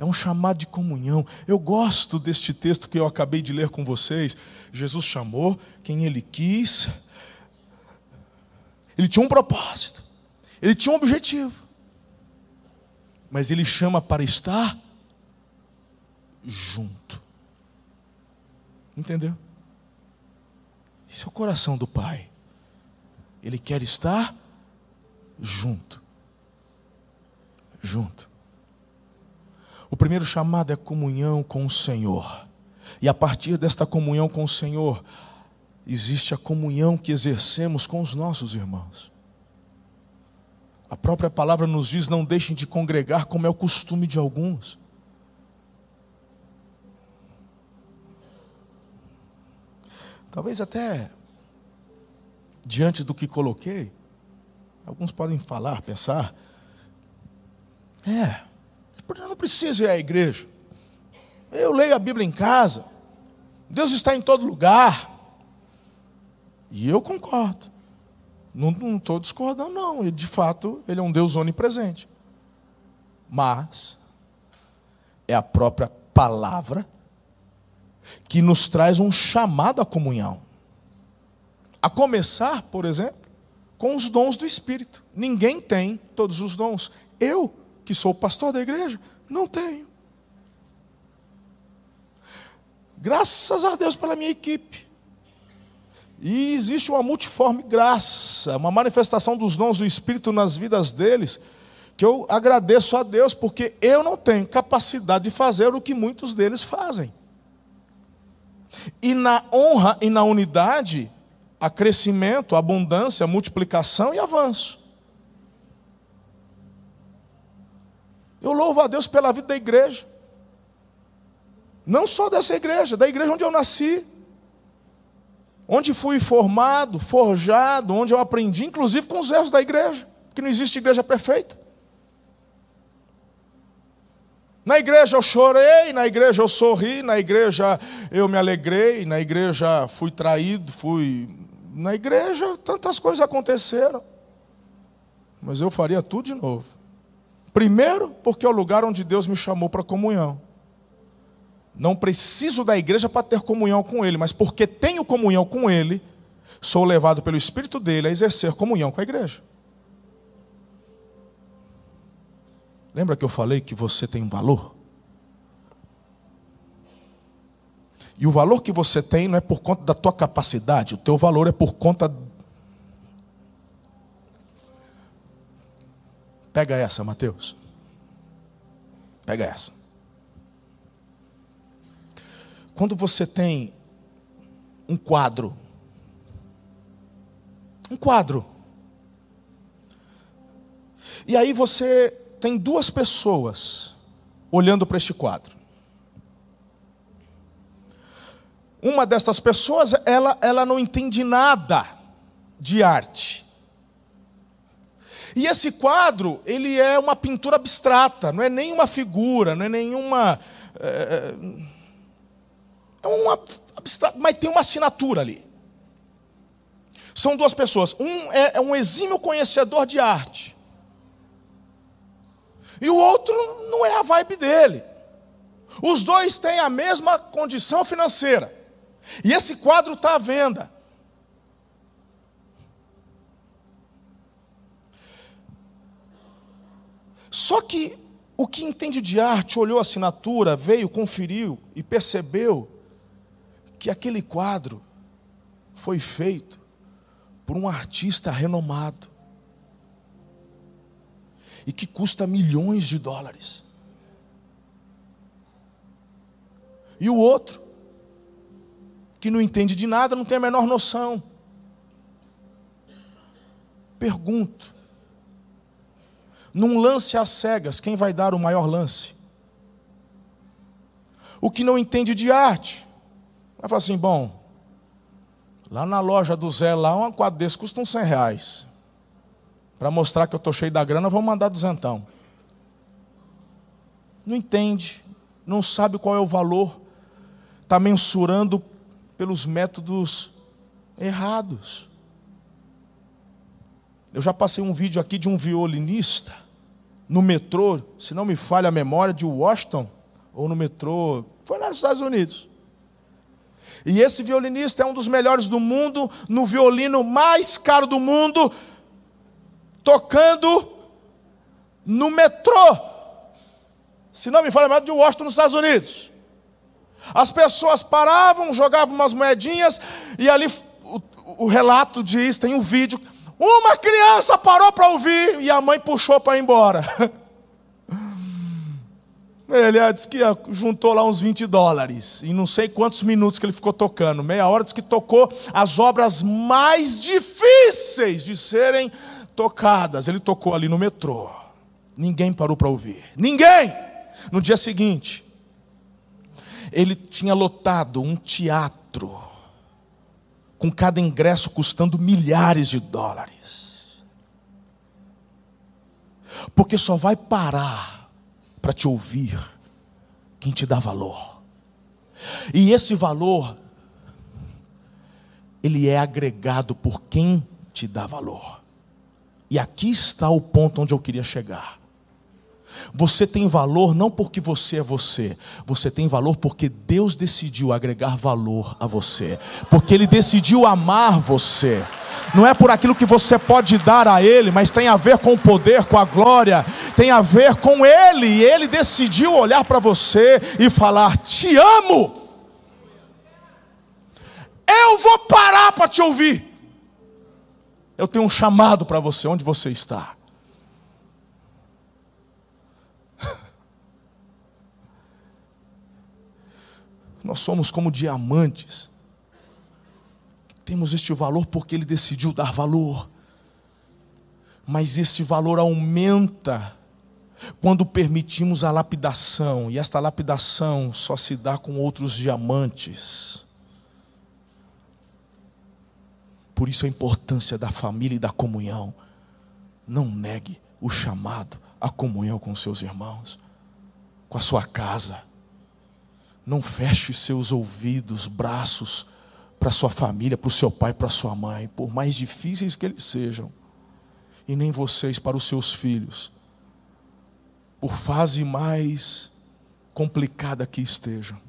é um chamado de comunhão. Eu gosto deste texto que eu acabei de ler com vocês. Jesus chamou quem ele quis. Ele tinha um propósito. Ele tinha um objetivo mas Ele chama para estar junto. Entendeu? Esse é o coração do Pai. Ele quer estar junto. Junto. O primeiro chamado é comunhão com o Senhor. E a partir desta comunhão com o Senhor, existe a comunhão que exercemos com os nossos irmãos. A própria palavra nos diz: não deixem de congregar, como é o costume de alguns. Talvez até diante do que coloquei, alguns podem falar, pensar: é, eu não preciso ir à igreja. Eu leio a Bíblia em casa. Deus está em todo lugar. E eu concordo. Não estou discordando, não. Ele, de fato, ele é um Deus onipresente. Mas é a própria palavra que nos traz um chamado à comunhão. A começar, por exemplo, com os dons do Espírito. Ninguém tem todos os dons. Eu, que sou pastor da igreja, não tenho. Graças a Deus pela minha equipe. E existe uma multiforme graça, uma manifestação dos dons do Espírito nas vidas deles, que eu agradeço a Deus, porque eu não tenho capacidade de fazer o que muitos deles fazem. E na honra e na unidade, há crescimento, abundância, multiplicação e avanço. Eu louvo a Deus pela vida da igreja. Não só dessa igreja, da igreja onde eu nasci onde fui formado, forjado, onde eu aprendi, inclusive com os erros da igreja, que não existe igreja perfeita. Na igreja eu chorei, na igreja eu sorri, na igreja eu me alegrei, na igreja fui traído, fui. Na igreja tantas coisas aconteceram. Mas eu faria tudo de novo. Primeiro, porque é o lugar onde Deus me chamou para comunhão. Não preciso da igreja para ter comunhão com Ele, mas porque tenho comunhão com Ele, sou levado pelo Espírito dele a exercer comunhão com a igreja. Lembra que eu falei que você tem um valor? E o valor que você tem não é por conta da tua capacidade, o teu valor é por conta. Pega essa, Mateus. Pega essa. Quando você tem um quadro, um quadro, e aí você tem duas pessoas olhando para este quadro. Uma destas pessoas, ela, ela não entende nada de arte. E esse quadro, ele é uma pintura abstrata, não é nenhuma figura, não é nenhuma. É, é um abstrato, mas tem uma assinatura ali. São duas pessoas. Um é, é um exímio conhecedor de arte. E o outro não é a vibe dele. Os dois têm a mesma condição financeira. E esse quadro está à venda. Só que O que entende de arte olhou a assinatura, veio, conferiu e percebeu que aquele quadro foi feito por um artista renomado e que custa milhões de dólares. E o outro, que não entende de nada, não tem a menor noção. Pergunto: num lance às cegas, quem vai dar o maior lance? O que não entende de arte, vai falar assim: bom, Lá na loja do Zé, lá, um quadro desse custa uns 100 reais. Para mostrar que eu estou cheio da grana, vou mandar duzentão. Não entende, não sabe qual é o valor, está mensurando pelos métodos errados. Eu já passei um vídeo aqui de um violinista no metrô, se não me falha a memória, de Washington, ou no metrô, foi lá nos Estados Unidos. E esse violinista é um dos melhores do mundo, no violino mais caro do mundo, tocando no metrô. Se não me fala mais de Washington, nos Estados Unidos. As pessoas paravam, jogavam umas moedinhas, e ali o, o relato diz: tem um vídeo. Uma criança parou para ouvir e a mãe puxou para ir embora. Ele ah, disse que ah, juntou lá uns 20 dólares. E não sei quantos minutos que ele ficou tocando. Meia hora disse que tocou as obras mais difíceis de serem tocadas. Ele tocou ali no metrô. Ninguém parou para ouvir. Ninguém! No dia seguinte, ele tinha lotado um teatro, com cada ingresso custando milhares de dólares. Porque só vai parar para te ouvir quem te dá valor. E esse valor, ele é agregado por quem te dá valor. E aqui está o ponto onde eu queria chegar. Você tem valor não porque você é você, você tem valor porque Deus decidiu agregar valor a você, porque Ele decidiu amar você. Não é por aquilo que você pode dar a Ele, mas tem a ver com o poder, com a glória, tem a ver com Ele, e Ele decidiu olhar para você e falar: Te amo. Eu vou parar para te ouvir. Eu tenho um chamado para você, onde você está. Nós somos como diamantes. Temos este valor porque Ele decidiu dar valor. Mas esse valor aumenta quando permitimos a lapidação, e esta lapidação só se dá com outros diamantes. Por isso a importância da família e da comunhão. Não negue o chamado à comunhão com seus irmãos, com a sua casa não feche seus ouvidos, braços para sua família, para o seu pai, para sua mãe, por mais difíceis que eles sejam, e nem vocês para os seus filhos, por fase mais complicada que estejam,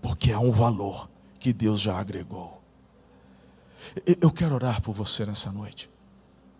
porque há um valor que Deus já agregou. Eu quero orar por você nessa noite.